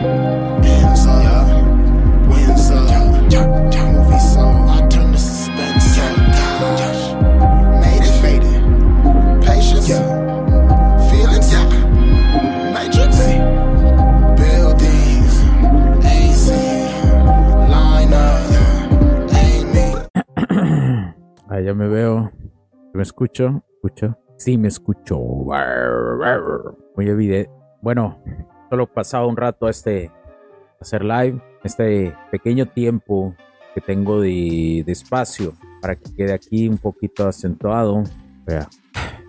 I turn the suspense up. Gosh, made it, ya ah, me. Veo, me escucho, escucho. Sí, me escucho. Muy evidente. Bueno, solo pasaba un rato a este hacer live, este pequeño tiempo que tengo de, espacio para que quede aquí un poquito acentuado.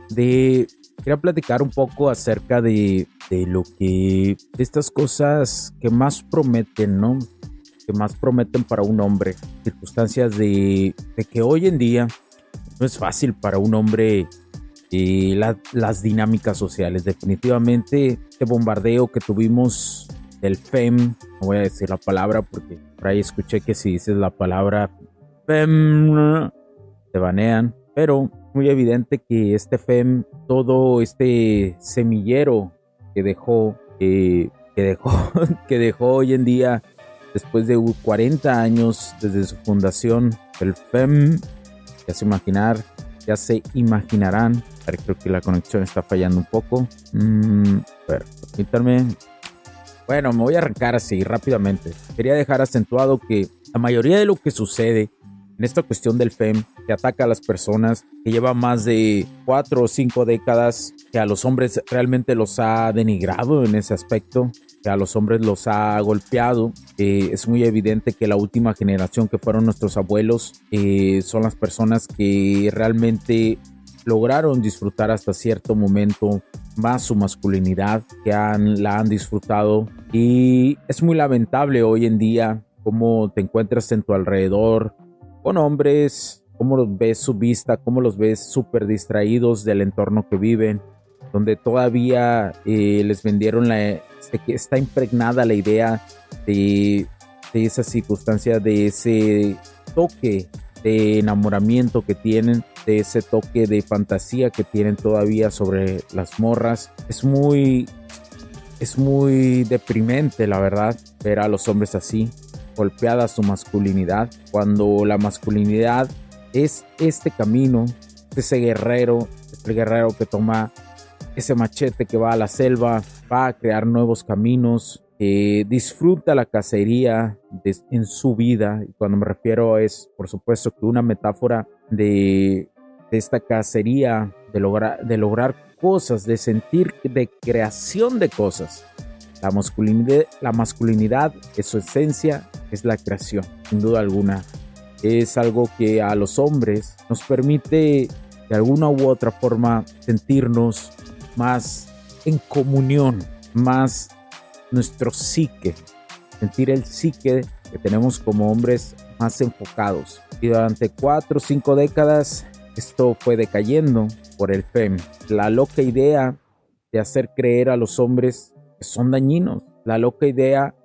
De quería platicar un poco acerca de, de lo que de estas cosas que más prometen, ¿no? Que más prometen para un hombre. Circunstancias de, de que hoy en día no es fácil para un hombre y las dinámicas sociales. Definitivamente, este bombardeo que tuvimos del FEM, no voy a decir la palabra porque por ahí escuché que si dices la palabra FEM, te banean, pero muy evidente que este FEM, todo este semillero que dejó, que dejó, que dejó hoy en día, después de 40 años desde su fundación, el FEM ya se imaginar, ya se imaginarán. Creo que la conexión está fallando un poco. Mm, permítanme. Bueno, me voy a arrancar así rápidamente. Quería dejar acentuado que la mayoría de lo que sucede en esta cuestión del FEM, que ataca a las personas, que lleva más de cuatro o cinco décadas, que a los hombres realmente los ha denigrado en ese aspecto, que a los hombres los ha golpeado. Es muy evidente que la última generación que fueron nuestros abuelos eh, son las personas que realmente lograron disfrutar hasta cierto momento más su masculinidad, que han, la han disfrutado y es muy lamentable hoy en día cómo te encuentras en tu alrededor con hombres, cómo los ves su vista, cómo los ves súper distraídos del entorno que viven, donde todavía eh, les vendieron la, que está impregnada la idea de, esa circunstancia, de ese toque de enamoramiento que tienen, de ese toque de fantasía que tienen todavía sobre las morras. Es muy, es muy deprimente, la verdad, ver a los hombres así, golpeada su masculinidad, cuando la masculinidad es este camino, ese guerrero, este guerrero que toma ese machete que va a la selva, va a crear nuevos caminos, disfruta la cacería en su vida. Y cuando me refiero es, por supuesto, que una metáfora de, esta cacería, de de lograr cosas, de sentir, de creación de cosas. La masculinidad, la masculinidad es su esencia, es la creación, sin duda alguna. Es algo que a los hombres nos permite de alguna u otra forma sentirnos más en comunión, más nuestro psique, sentir el psique que tenemos como hombres más enfocados. Y durante cuatro o cinco décadas esto fue decayendo por el FEM. La loca idea de hacer creer a los hombres son dañinos. La loca idea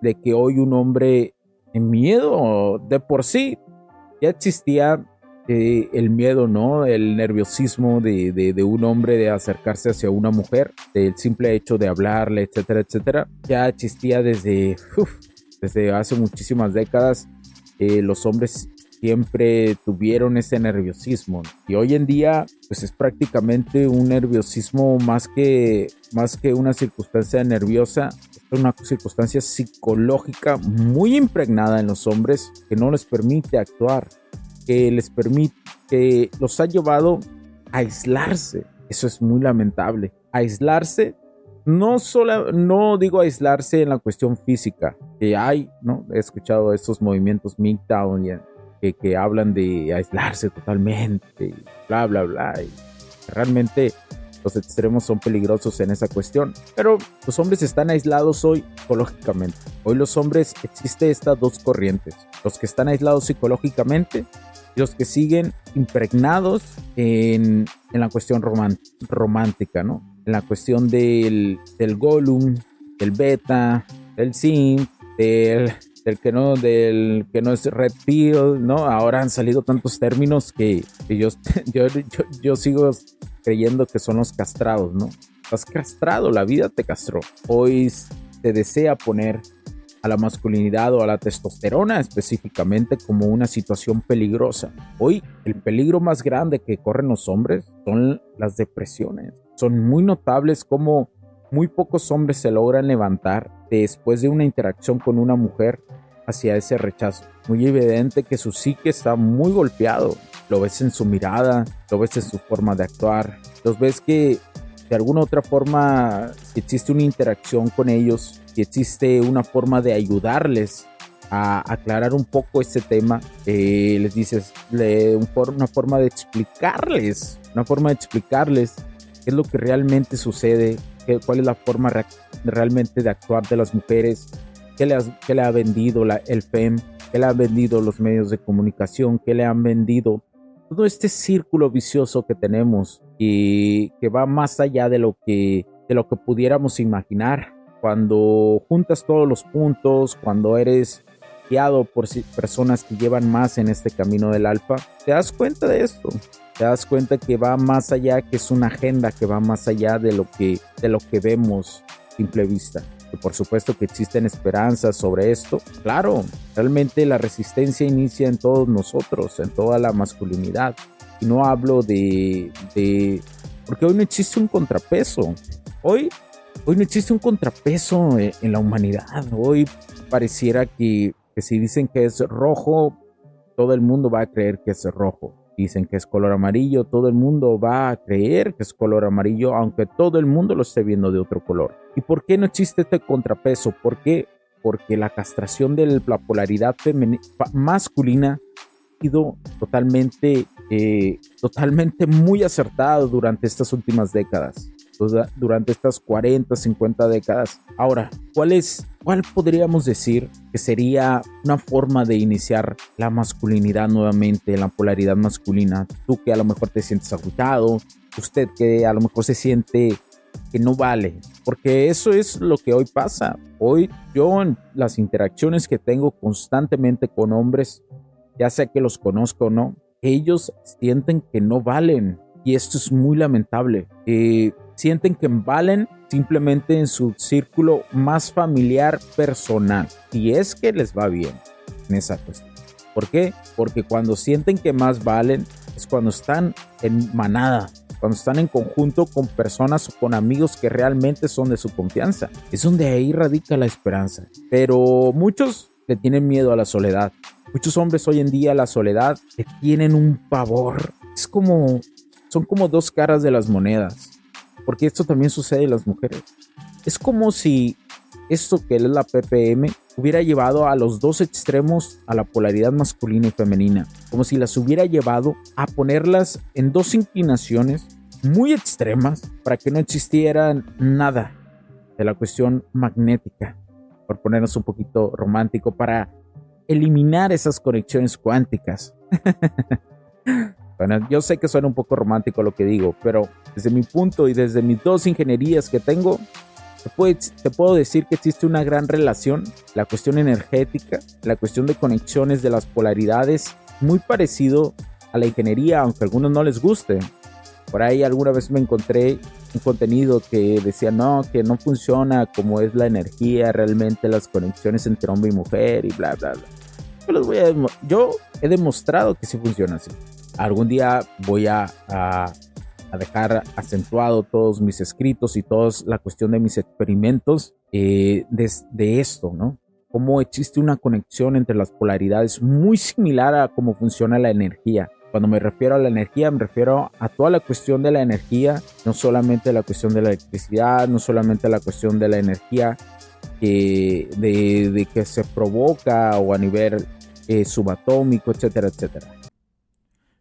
de que hoy un hombre en miedo de por sí ya existía eh, el miedo, ¿no? El nerviosismo de, de, un hombre de acercarse hacia una mujer, el simple hecho de hablarle, etcétera, etcétera, ya existía desde, desde hace muchísimas décadas. Eh, los hombres siempre tuvieron ese nerviosismo y hoy en día pues es prácticamente un nerviosismo más que más que una circunstancia nerviosa es una circunstancia psicológica muy impregnada en los hombres que no les permite actuar que les permite, que los ha llevado a aislarse. Eso es muy lamentable. Aislarse, no solo, no digo aislarse en la cuestión física, que hay, ¿no? He escuchado estos movimientos MGTOW que, que hablan de aislarse totalmente, bla, bla, bla. Y realmente los extremos son peligrosos en esa cuestión. Pero los hombres están aislados hoy psicológicamente. Hoy los hombres existe estas dos corrientes. Los que están aislados psicológicamente y los que siguen impregnados en, en la cuestión romántica, ¿no? En la cuestión del, del Gollum, del Beta, del Sim, del, del que no del que no es red pill, ¿no? Ahora han salido tantos términos que, yo, yo, yo, sigo creyendo que son los castrados, ¿no? Estás castrado, la vida te castró. Hoy te desea poner a la masculinidad o a la testosterona específicamente como una situación peligrosa. Hoy el peligro más grande que corren los hombres son las depresiones. Son muy notables como muy pocos hombres se logran levantar después de una interacción con una mujer hacia ese rechazo. Muy evidente que su psique está muy golpeado. Lo ves en su mirada, lo ves en su forma de actuar. Los ves que de alguna otra forma, si existe una interacción con ellos, si existe una forma de ayudarles a aclarar un poco este tema, eh, les dices una forma de explicarles, una forma de explicarles qué es lo que realmente sucede, qué, cuál es la forma realmente de actuar de las mujeres, qué le, le ha vendido la, el FEM, qué le han vendido los medios de comunicación, qué le han vendido todo este círculo vicioso que tenemos y que va más allá de lo que, de lo que pudiéramos imaginar. Cuando juntas todos los puntos, cuando eres guiado por personas que llevan más en este camino del alfa, te das cuenta de esto. Te das cuenta que va más allá, que es una agenda que va más allá de lo que, de lo que vemos simple vista que por supuesto que existen esperanzas sobre esto. Claro, realmente la resistencia inicia en todos nosotros, en toda la masculinidad. Y no hablo de, de porque hoy no existe un contrapeso. Hoy, hoy no existe un contrapeso en, en la humanidad. Hoy pareciera que, que si dicen que es rojo, todo el mundo va a creer que es rojo dicen que es color amarillo, todo el mundo va a creer que es color amarillo, aunque todo el mundo lo esté viendo de otro color. ¿Y por qué no existe este contrapeso? ¿Por qué? Porque la castración de la polaridad masculina ha sido totalmente, eh, totalmente muy acertada durante estas últimas décadas durante estas 40, 50 décadas. Ahora, ¿cuál es, cuál podríamos decir que sería una forma de iniciar la masculinidad nuevamente, la polaridad masculina? Tú que a lo mejor te sientes agotado, usted que a lo mejor se siente que no vale, porque eso es lo que hoy pasa. Hoy yo en las interacciones que tengo constantemente con hombres, ya sea que los conozco o no, ellos sienten que no valen y esto es muy lamentable. Eh, sienten que valen simplemente en su círculo más familiar personal. Y es que les va bien en esa cuestión. ¿Por qué? Porque cuando sienten que más valen es cuando están en manada, cuando están en conjunto con personas o con amigos que realmente son de su confianza. Es donde ahí radica la esperanza. Pero muchos le tienen miedo a la soledad. Muchos hombres hoy en día a la soledad le tienen un pavor. Es como, son como dos caras de las monedas porque esto también sucede en las mujeres. Es como si esto que es la PPM hubiera llevado a los dos extremos a la polaridad masculina y femenina, como si las hubiera llevado a ponerlas en dos inclinaciones muy extremas para que no existiera nada de la cuestión magnética, por ponernos un poquito romántico, para eliminar esas conexiones cuánticas. Bueno, yo sé que suena un poco romántico lo que digo, pero desde mi punto y desde mis dos ingenierías que tengo, te, puedo decir que existe una gran relación, la cuestión energética, la cuestión de conexiones de las polaridades, muy parecido a la ingeniería, aunque a algunos no les guste. Por ahí alguna vez me encontré un contenido que decía, no, que no funciona como es la energía, realmente las conexiones entre hombre y mujer y bla, bla, bla. Yo, les voy a, yo he demostrado que sí funciona así algún día voy a, dejar acentuado todos mis escritos y toda la cuestión de mis experimentos eh, de, esto, ¿no? Cómo existe una conexión entre las polaridades muy similar a cómo funciona la energía. Cuando me refiero a la energía, me refiero a toda la cuestión de la energía, no solamente la cuestión de la electricidad, no solamente la cuestión de la energía que, de que se provoca o a nivel eh, subatómico, etcétera, etcétera.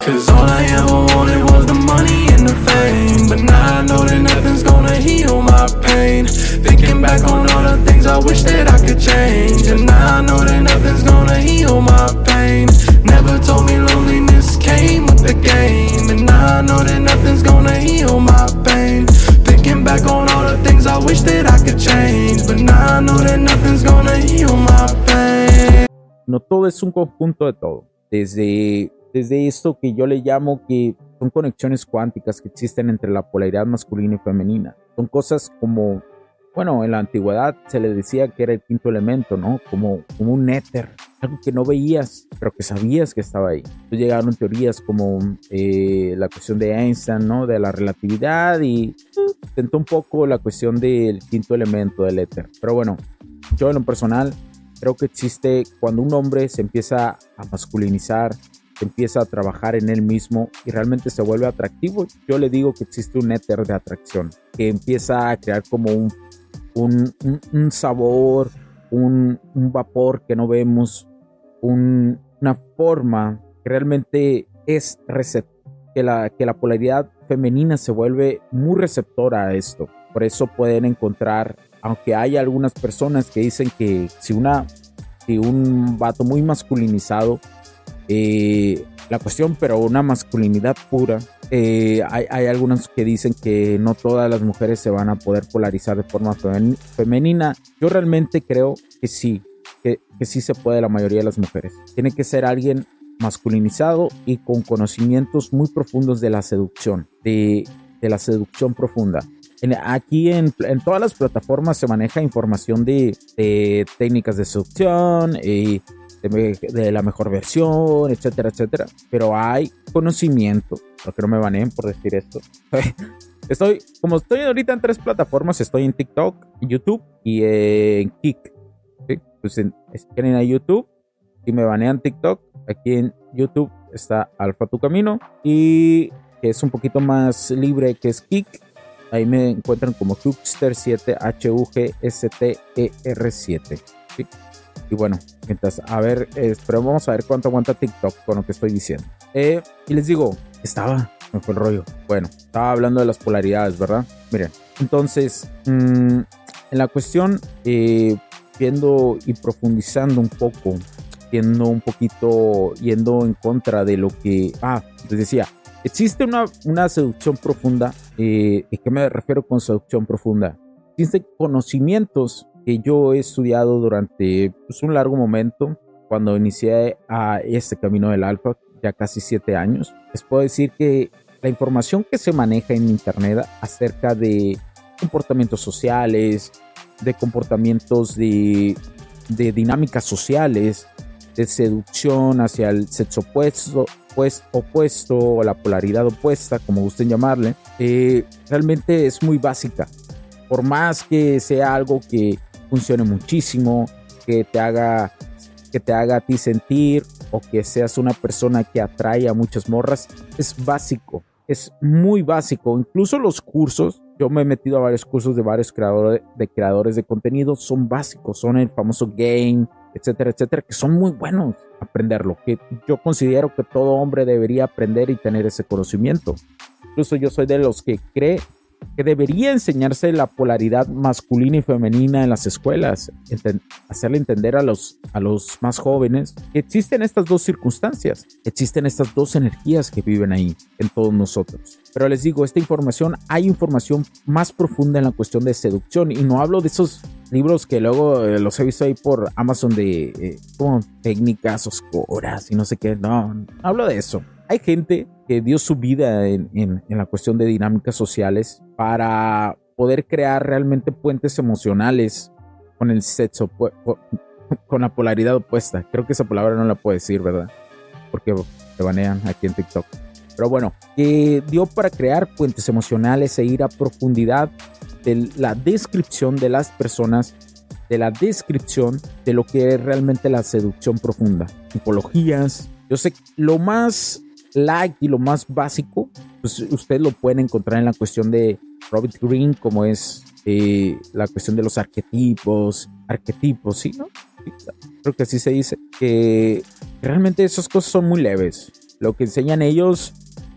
Cause all I ever wanted was the money and the fame. But now I know that nothing's gonna heal my pain. Thinking back on all the things I wish that I could change. And now I know that nothing's gonna heal my pain. Never told me loneliness came with the game. And now I know that nothing's gonna heal my pain. Thinking back on all the things I wish that I could change. But now I know that nothing's gonna heal my pain. No todo es un conjunto de todo. Desde desde esto que yo le llamo que son conexiones cuánticas que existen entre la polaridad masculina y femenina. Son cosas como, bueno, en la antigüedad se le decía que era el quinto elemento, ¿no? Como, como un éter, algo que no veías, pero que sabías que estaba ahí. Entonces llegaron teorías como eh, la cuestión de Einstein, ¿no? De la relatividad y intentó un poco la cuestión del quinto elemento del éter. Pero bueno, yo en lo personal creo que existe cuando un hombre se empieza a masculinizar, empieza a trabajar en él mismo y realmente se vuelve atractivo, yo le digo que existe un éter de atracción, que empieza a crear como un, un, sabor, un, vapor que no vemos, una forma que realmente es que la, que la polaridad femenina se vuelve muy receptora a esto. Por eso pueden encontrar, aunque hay algunas personas que dicen que si una si un vato muy masculinizado eh, la cuestión, pero una masculinidad pura. Eh, hay, hay, algunos que dicen que no todas las mujeres se van a poder polarizar de forma femenina. Yo realmente creo que sí, que, que sí se puede la mayoría de las mujeres. Tiene que ser alguien masculinizado y con conocimientos muy profundos de la seducción, de, de la seducción profunda. aquí en, en, todas las plataformas se maneja información de, de técnicas de seducción, y eh, de, la mejor versión, etcétera, etcétera. Pero hay conocimiento, porque no me baneen por decir esto. Estoy, como estoy ahorita en tres plataformas, estoy en TikTok, YouTube y en Kik. Pues en, quieren a YouTube y me banean TikTok, aquí en YouTube está Alfa Tu Camino y que es un poquito más libre que es Kik. Ahí me encuentran como Hugster7, H-U-G-S-T-E-R-7. Y bueno, mientras, a ver, pero vamos a ver cuánto aguanta TikTok con lo que estoy diciendo. Eh, y les digo, estaba, me fue el rollo. Bueno, estaba hablando de las polaridades, ¿verdad? Miren, entonces, mm, en la cuestión, eh, viendo y profundizando un poco, viendo un poquito, yendo en contra de lo que, ah, les decía, existe una, una seducción profunda. Eh, ¿Y qué me refiero con seducción profunda? Existen conocimientos que yo he estudiado durante pues, un largo momento cuando inicié a este camino del alfa, ya casi siete años. Les puedo decir que la información que se maneja en Internet acerca de comportamientos sociales, de comportamientos de, de dinámicas sociales, de seducción hacia el sexo opuesto, pues, opuesto o la polaridad opuesta, como gusten llamarle, eh, realmente es muy básica. Por más que sea algo que funcione muchísimo, que te haga que te haga a ti sentir o que seas una persona que atrae a muchas morras, es básico, es muy básico. Incluso los cursos, yo me he metido a varios cursos de varios creadores de, creadores de contenido, son básicos, son el famoso game, etcétera, etcétera, que son muy buenos aprenderlo, que yo considero que todo hombre debería aprender y tener ese conocimiento. Incluso yo soy de los que cree que debería enseñarse la polaridad masculina y femenina en las escuelas, hacerle entender a los, a los más jóvenes que existen estas dos circunstancias, existen estas dos energías que viven ahí en todos nosotros. Pero les digo, esta información, hay información más profunda en la cuestión de seducción. Y no hablo de esos libros que luego eh, los he visto ahí por Amazon de eh, como técnicas oscuras y no sé qué. No, no hablo de eso. Hay gente dio su vida en la cuestión de dinámicas sociales para poder crear realmente puentes emocionales con el sexo, con la polaridad opuesta. Creo que esa palabra no la puedo decir, ¿verdad? Porque te banean aquí en TikTok. Pero bueno, que dio para crear puentes emocionales e ir a profundidad de la descripción de las personas, de la descripción de lo que es realmente la seducción profunda. Tipologías. Yo sé, lo más light y lo más básico, pues ustedes lo pueden encontrar en la cuestión de Robert Green, como es eh, la cuestión de los arquetipos, arquetipos, ¿sí? ¿no? Creo que así se dice, que realmente esas cosas son muy leves. Lo que enseñan ellos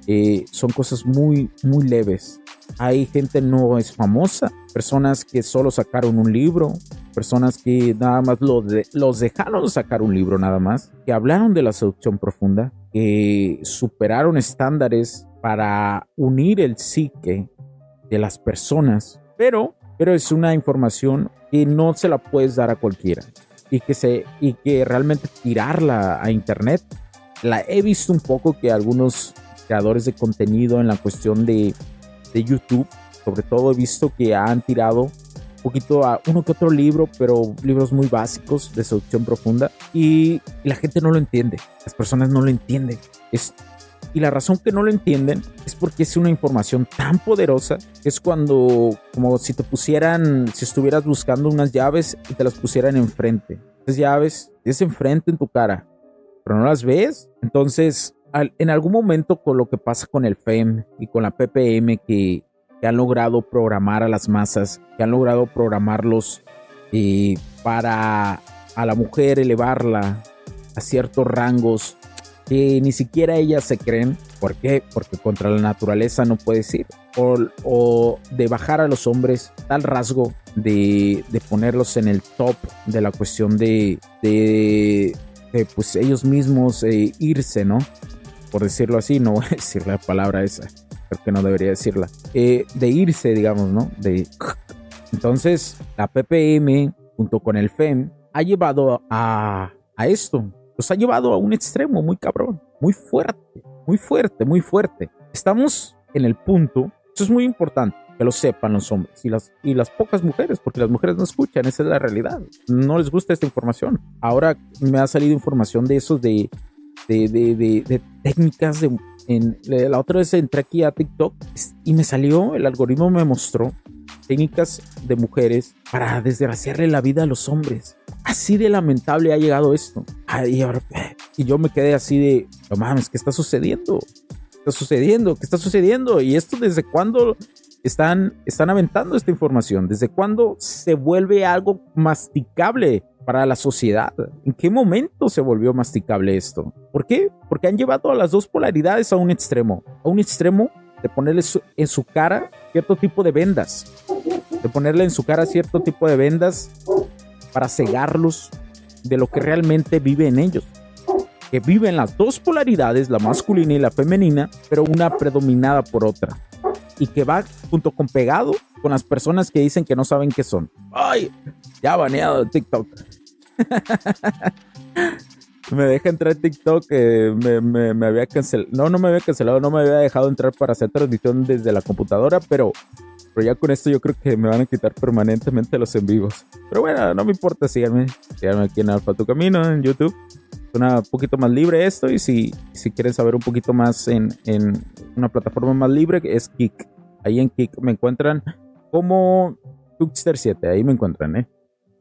eh, son cosas muy, muy leves. Hay gente no es famosa, personas que solo sacaron un libro, personas que nada más lo los dejaron sacar un libro nada más, que hablaron de la seducción profunda, que superaron estándares para unir el psique de las personas, pero, pero es una información que no se la puedes dar a cualquiera y que, se, y que realmente tirarla a internet. La he visto un poco que algunos creadores de contenido en la cuestión de, de YouTube, sobre todo he visto que han tirado un poquito a uno que otro libro, pero libros muy básicos de seducción profunda y, la gente no lo entiende, las personas no lo entienden. Es, y la razón que no lo entienden es porque es una información tan poderosa que es cuando, como si te pusieran, si estuvieras buscando unas llaves y te las pusieran enfrente. Esas llaves es enfrente en tu cara, pero no las ves. Entonces en algún momento con lo que pasa con el FEM y con la PPM que, han logrado programar a las masas, que han logrado programarlos eh, para a la mujer elevarla a ciertos rangos que ni siquiera ellas se creen. ¿Por qué? Porque contra la naturaleza no puedes ir. O, de bajar a los hombres tal rasgo de, ponerlos en el top de la cuestión de, de, pues ellos mismos eh, irse, ¿no? Por decirlo así, no voy a decir la palabra esa, creo que no debería decirla, eh, de irse, digamos, ¿no? De... Entonces, la PPM, junto con el FEM, ha llevado a, a esto, los ha llevado a un extremo muy cabrón, muy fuerte, muy fuerte, muy fuerte. Estamos en el punto, eso es muy importante, que lo sepan los hombres y las, y las pocas mujeres, porque las mujeres no escuchan, esa es la realidad. No les gusta esta información. Ahora me ha salido información de esos de de, de, de, técnicas. De, en, la otra vez entré aquí a TikTok y me salió, el algoritmo me mostró técnicas de mujeres para desgraciarle la vida a los hombres. Así de lamentable ha llegado esto. y, ahora, y yo me quedé así de, no mames, ¿qué está sucediendo? ¿Qué está sucediendo? ¿Qué está sucediendo? ¿Y esto desde cuándo están, están aventando esta información? ¿Desde cuándo se vuelve algo masticable? Para la sociedad. ¿En qué momento se volvió masticable esto? ¿Por qué? Porque han llevado a las dos polaridades a un extremo. A un extremo de ponerle en su cara cierto tipo de vendas. De ponerle en su cara cierto tipo de vendas para cegarlos de lo que realmente vive en ellos. Que viven las dos polaridades, la masculina y la femenina, pero una predominada por otra. Y que va junto con pegado con las personas que dicen que no saben qué son. ¡Ay! Ya baneado de TikTok. me deja entrar TikTok, eh, me, había cancelado, no, no me había cancelado, no me había dejado entrar para hacer transmisión desde la computadora, pero, pero ya con esto yo creo que me van a quitar permanentemente los en vivos. Pero bueno, no me importa, síganme, síganme aquí en Alfa Tu Camino, en YouTube. Es un poquito más libre esto y si, si quieren saber un poquito más en, en una plataforma más libre es Kik. Ahí en Kik me encuentran como Tuxter 7, ahí me encuentran, ¿eh?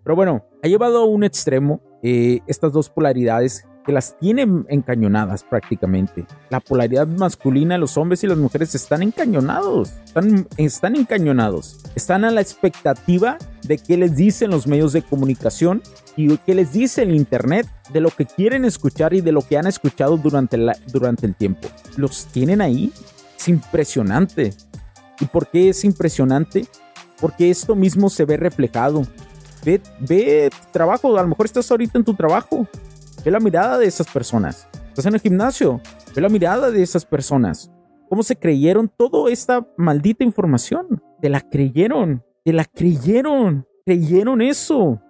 Pero bueno, ha llevado a un extremo eh, estas dos polaridades que las tienen encañonadas prácticamente. La polaridad masculina, los hombres y las mujeres están encañonados, están, están encañonados, están a la expectativa de qué les dicen los medios de comunicación y qué les dice el Internet de lo que quieren escuchar y de lo que han escuchado durante, la, durante el tiempo. Los tienen ahí, es impresionante. ¿Y por qué es impresionante? Porque esto mismo se ve reflejado. Ve, ve trabajo, a lo mejor estás ahorita en tu trabajo. Ve la mirada de esas personas. Estás en el gimnasio. Ve la mirada de esas personas. cómo se creyeron toda esta maldita información. Te la creyeron, te la creyeron, creyeron eso.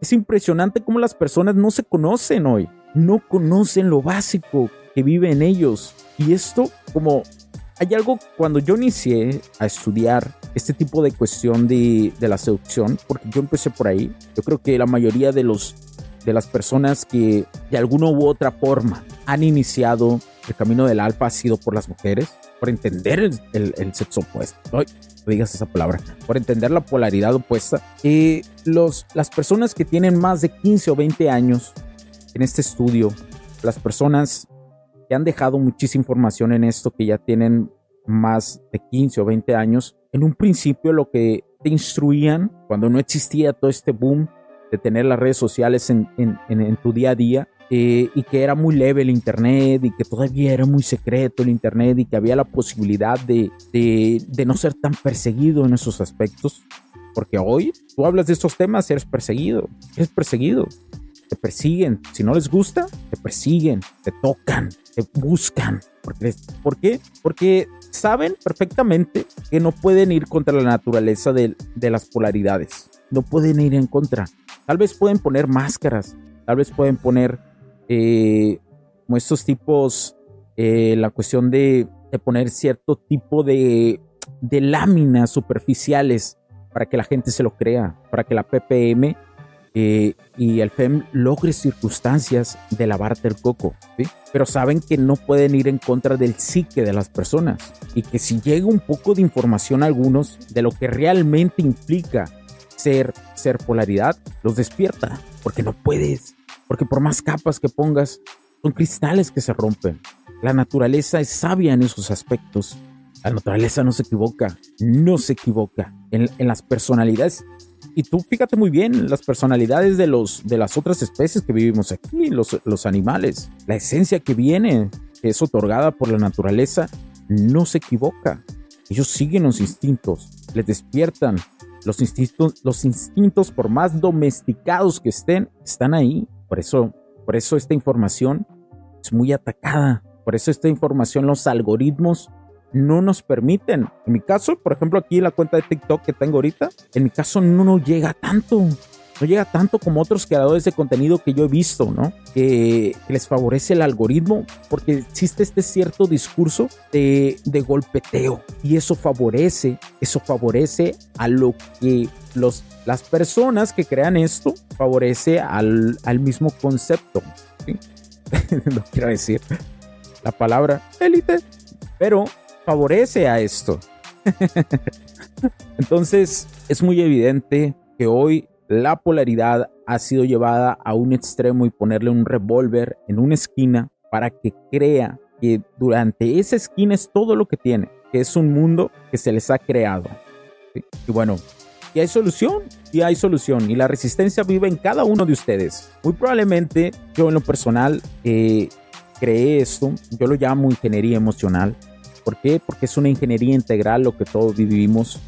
Es impresionante cómo las personas no se conocen hoy, no conocen lo básico que vive en ellos. Y esto, como hay algo cuando yo inicié a estudiar este tipo de cuestión de, de, la seducción, porque yo empecé por ahí, yo creo que la mayoría de los de las personas que de alguna u otra forma han iniciado el camino del alfa ha sido por las mujeres, por entender el, el, sexo opuesto. No, digas esa palabra, por entender la polaridad opuesta. Y los, las personas que tienen más de 15 o 20 años en este estudio, las personas que han dejado muchísima información en esto, que ya tienen más de 15 o 20 años, en un principio lo que te instruían cuando no existía todo este boom de tener las redes sociales en, en, en tu día a día, eh, y que era muy leve el Internet y que todavía era muy secreto el Internet y que había la posibilidad de, de, de, no ser tan perseguido en esos aspectos. Porque hoy tú hablas de estos temas, eres perseguido, eres perseguido, te persiguen, si no les gusta, te persiguen, te tocan, te buscan. Porque, ¿Por qué? Porque saben perfectamente que no pueden ir contra la naturaleza de, de las polaridades, no pueden ir en contra. Tal vez pueden poner máscaras, tal vez pueden poner eh, como estos tipos, eh, la cuestión de, poner cierto tipo de, de láminas superficiales para que la gente se lo crea, para que la PPM eh, y el FEM logre circunstancias de lavarte el coco, pero saben que no pueden ir en contra del psique de las personas y que si llega un poco de información a algunos de lo que realmente implica ser, ser polaridad, los despierta, porque no puedes porque por más capas que pongas, son cristales que se rompen. La naturaleza es sabia en esos aspectos. La naturaleza no se equivoca, no se equivoca en, las personalidades. Y tú fíjate muy bien las personalidades de, los, de las otras especies que vivimos aquí, los, los animales. La esencia que viene, que es otorgada por la naturaleza, no se equivoca. Ellos siguen los instintos, les despiertan. Los instintos, los instintos, por más domesticados que estén, están ahí. Por eso, por eso esta información es muy atacada. Por eso esta información, los algoritmos no nos permiten. En mi caso, por ejemplo, aquí la cuenta de TikTok que tengo ahorita, en mi caso no nos llega tanto. No llega tanto como otros creadores de contenido que yo he visto, ¿no? Que, les favorece el algoritmo porque existe este cierto discurso de, de golpeteo y eso favorece, eso favorece a lo que los las personas que crean esto favorece al, mismo concepto. no quiero decir la palabra élite, pero favorece a esto. Entonces es muy evidente que hoy la polaridad ha sido llevada a un extremo y ponerle un revólver en una esquina para que crea que durante esa esquina es todo lo que tiene, que es un mundo que se les ha creado. Y bueno, y hay solución, y hay solución. Y la resistencia vive en cada uno de ustedes. Muy probablemente yo en lo personal eh, creé esto, yo lo llamo ingeniería emocional. ¿Por qué? Porque es una ingeniería integral lo que todos vivimos.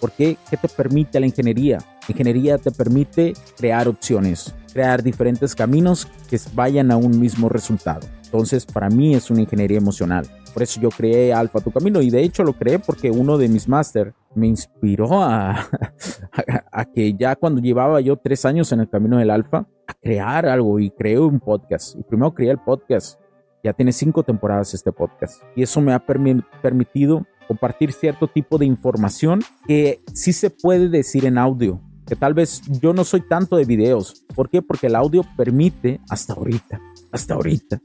¿Por qué? ¿Qué te permite la ingeniería? ingeniería te permite crear opciones, crear diferentes caminos que vayan a un mismo resultado. Entonces, para mí es una ingeniería emocional. Por eso yo creé Alfa Tu Camino y de hecho lo creé porque uno de mis máster me inspiró a, a, que ya cuando llevaba yo tres años en el camino del Alfa, a crear algo y creé un podcast. Y primero creé el podcast. Ya tiene cinco temporadas este podcast. Y eso me ha permitido compartir cierto tipo de información que sí se puede decir en audio. Que tal vez yo no soy tanto de videos. ¿Por qué? Porque el audio permite, hasta ahorita, hasta ahorita,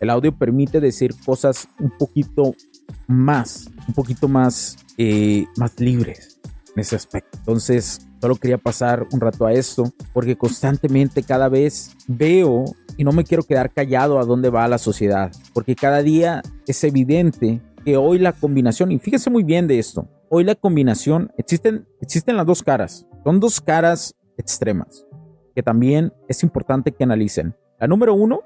el audio permite decir cosas un poquito más, un poquito más, eh, más libres en ese aspecto. Entonces, solo quería pasar un rato a esto porque constantemente cada vez veo y no me quiero quedar callado a dónde va la sociedad, porque cada día es evidente que hoy la combinación, y fíjese muy bien de esto, hoy la combinación, existen, existen las dos caras, son dos caras extremas, que también es importante que analicen. La número uno,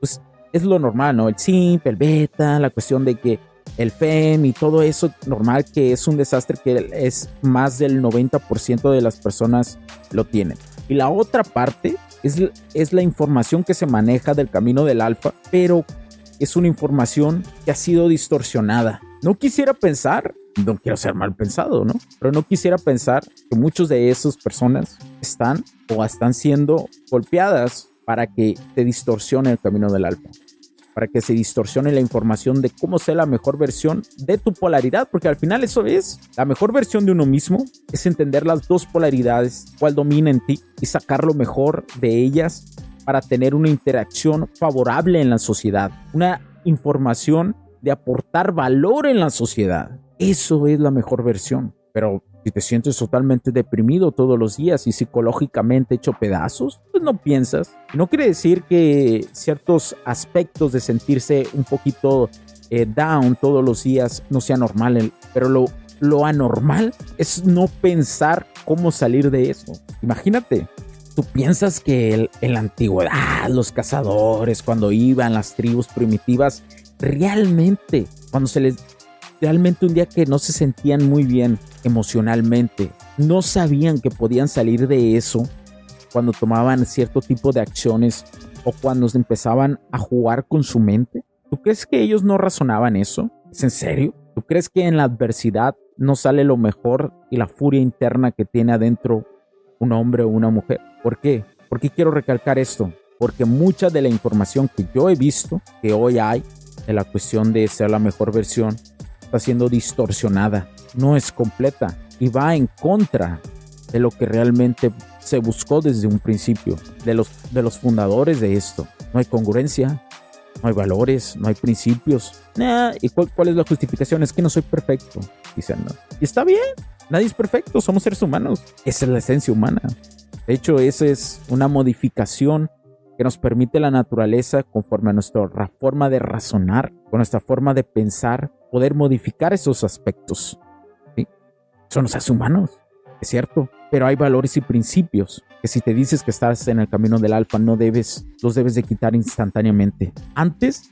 pues es lo normal, ¿no? El simp, el beta, la cuestión de que el FEM y todo eso normal que es un desastre que es más del 90% de las personas lo tienen. Y la otra parte es, la información que se maneja del camino del alfa, pero es una información que ha sido distorsionada, No quisiera pensar, no quiero ser mal pensado, ¿no? Pero no quisiera pensar que muchos de esas personas están o están siendo golpeadas para que te distorsione el camino del alfa para que se distorsione la información de cómo sea la mejor versión de tu polaridad, porque al final eso es la mejor versión de uno mismo, es entender las dos polaridades, cuál domina en ti y sacar lo mejor de ellas para tener una interacción favorable en la sociedad, una información de aportar valor en la sociedad. Eso es la mejor versión. Pero si te sientes totalmente deprimido todos los días y psicológicamente hecho pedazos, pues no piensas. No quiere decir que ciertos aspectos de sentirse un poquito eh, down todos los días no sea normal, pero lo, lo anormal es no pensar cómo salir de eso. Imagínate, tú piensas que en la antigüedad los cazadores cuando iban las tribus primitivas realmente cuando se les realmente un día que no se sentían muy bien emocionalmente, no sabían que podían salir de eso cuando tomaban cierto tipo de acciones o cuando empezaban a jugar con su mente. ¿Tú crees que ellos no razonaban eso? ¿Es en serio? ¿Tú crees que en la adversidad no sale lo mejor y la furia interna que tiene adentro un hombre o una mujer? ¿Por qué? ¿Por qué quiero recalcar esto? Porque mucha de la información que yo he visto que hoy hay en la cuestión de ser la mejor versión está siendo distorsionada, no es completa y va en contra de lo que realmente se buscó desde un principio, de los, de los fundadores de esto. No hay congruencia, no hay valores, no hay principios. ¿Y cuál, cuál, es la justificación? Es que no soy perfecto, dicen. ¿no? Y está bien, nadie es perfecto, somos seres humanos. Esa es la esencia humana. De hecho, esa es una modificación que nos permite la naturaleza conforme a nuestra forma de razonar, con nuestra forma de pensar, poder modificar esos aspectos. Eso nos hace humanos, es cierto, pero hay valores y principios que si te dices que estás en el camino del alfa no debes, los debes de quitar instantáneamente antes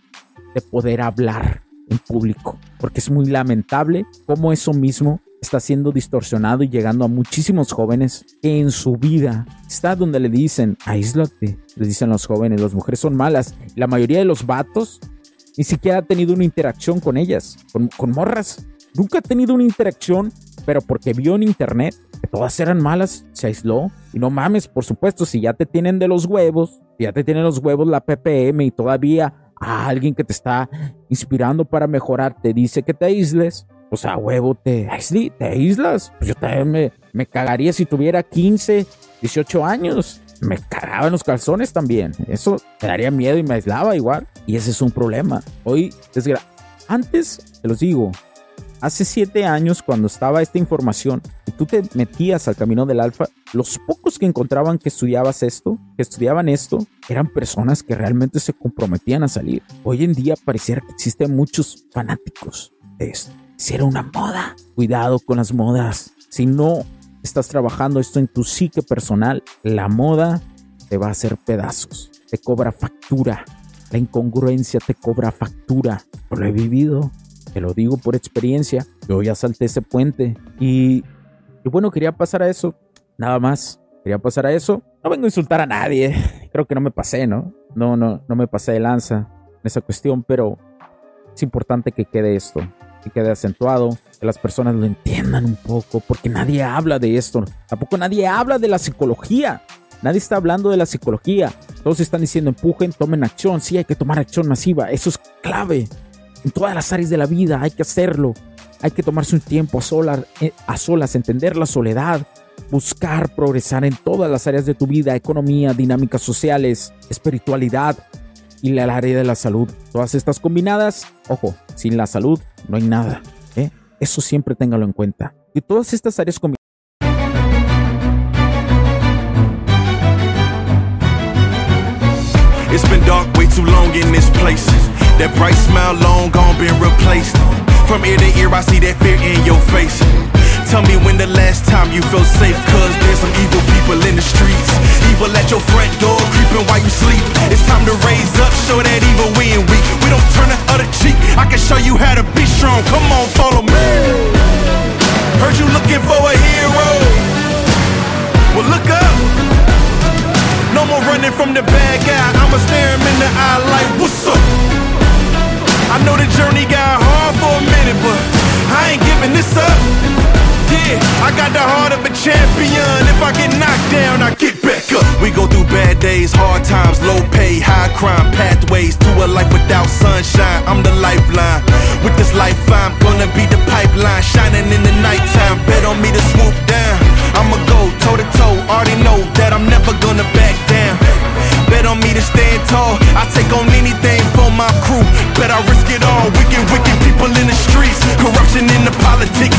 de poder hablar en público, porque es muy lamentable cómo eso mismo está siendo distorsionado y llegando a muchísimos jóvenes que en su vida está donde le dicen, aíslate, les dicen los jóvenes, las mujeres son malas. La mayoría de los vatos ni siquiera ha tenido una interacción con ellas, con, morras. Nunca ha tenido una interacción, pero porque vio en internet que todas eran malas, se aisló. Y no mames, por supuesto, si ya te tienen de los huevos, si ya te tienen los huevos la PPM y todavía a alguien que te está inspirando para mejorar te dice que te aísles, o sea, huevo, te, te aíslas. Pues yo también me, me cagaría si tuviera 15, 18 años. Me cagaba en los calzones también. Eso me daría miedo y me aislaba igual. Y ese es un problema. Hoy, desgra antes, te los digo, hace 7 años cuando estaba esta información y tú te metías al camino del alfa, los pocos que encontraban que estudiabas esto, que estudiaban esto, eran personas que realmente se comprometían a salir. Hoy en día pareciera que existen muchos fanáticos de esto si era una moda. Cuidado con las modas. Si no estás trabajando esto en tu psique personal, la moda te va a hacer pedazos. Te cobra factura. La incongruencia te cobra factura. lo he vivido. Te lo digo por experiencia. Yo ya salté ese puente. Y, y bueno, quería pasar a eso. Nada más. Quería pasar a eso. No vengo a insultar a nadie. Creo que no me pasé, ¿no? No, no, no me pasé de lanza en esa cuestión, pero es importante que quede esto que quede acentuado, que las personas lo entiendan un poco, porque nadie habla de esto, tampoco nadie habla de la psicología, nadie está hablando de la psicología, todos están diciendo empujen, tomen acción, sí hay que tomar acción masiva, eso es clave, en todas las áreas de la vida hay que hacerlo, hay que tomarse un tiempo a solas, eh, a solas entender la soledad, buscar progresar en todas las áreas de tu vida, economía, dinámicas sociales, espiritualidad, y la área de la salud. Todas estas combinadas, ojo, sin la salud no hay nada. ¿eh? Eso siempre téngalo en cuenta. Y todas estas áreas combinadas. It's been dark way too long in this place. That bright smile long gone been replaced. From ear to ear, I see that fear in your face. Tell me when the last time you felt safe, cause there's some evil people in the streets. Evil at your front door, creeping while you sleep. It's time to raise up, show that evil we ain't weak. We don't turn the other cheek. I can show you how to be strong. Come on, follow me. Heard you looking for a hero. Well, look up. No more running from the bad guy. I'ma stare him in the eye like, what's up? I know the journey got hard for a minute, but I got the heart of a champion. If I get knocked down, I get back up. We go through bad days, hard times, low pay, high crime, pathways to a life without sunshine. I'm the lifeline. With this life, I'm gonna be the pipeline, shining in the nighttime. Bet on me to swoop down. I'ma go toe to toe. Already know that I'm never gonna back down. Bet on me to stand tall. I take on anything for my crew. Bet I risk it all. Wicked, wicked people in the streets. Corruption in the politics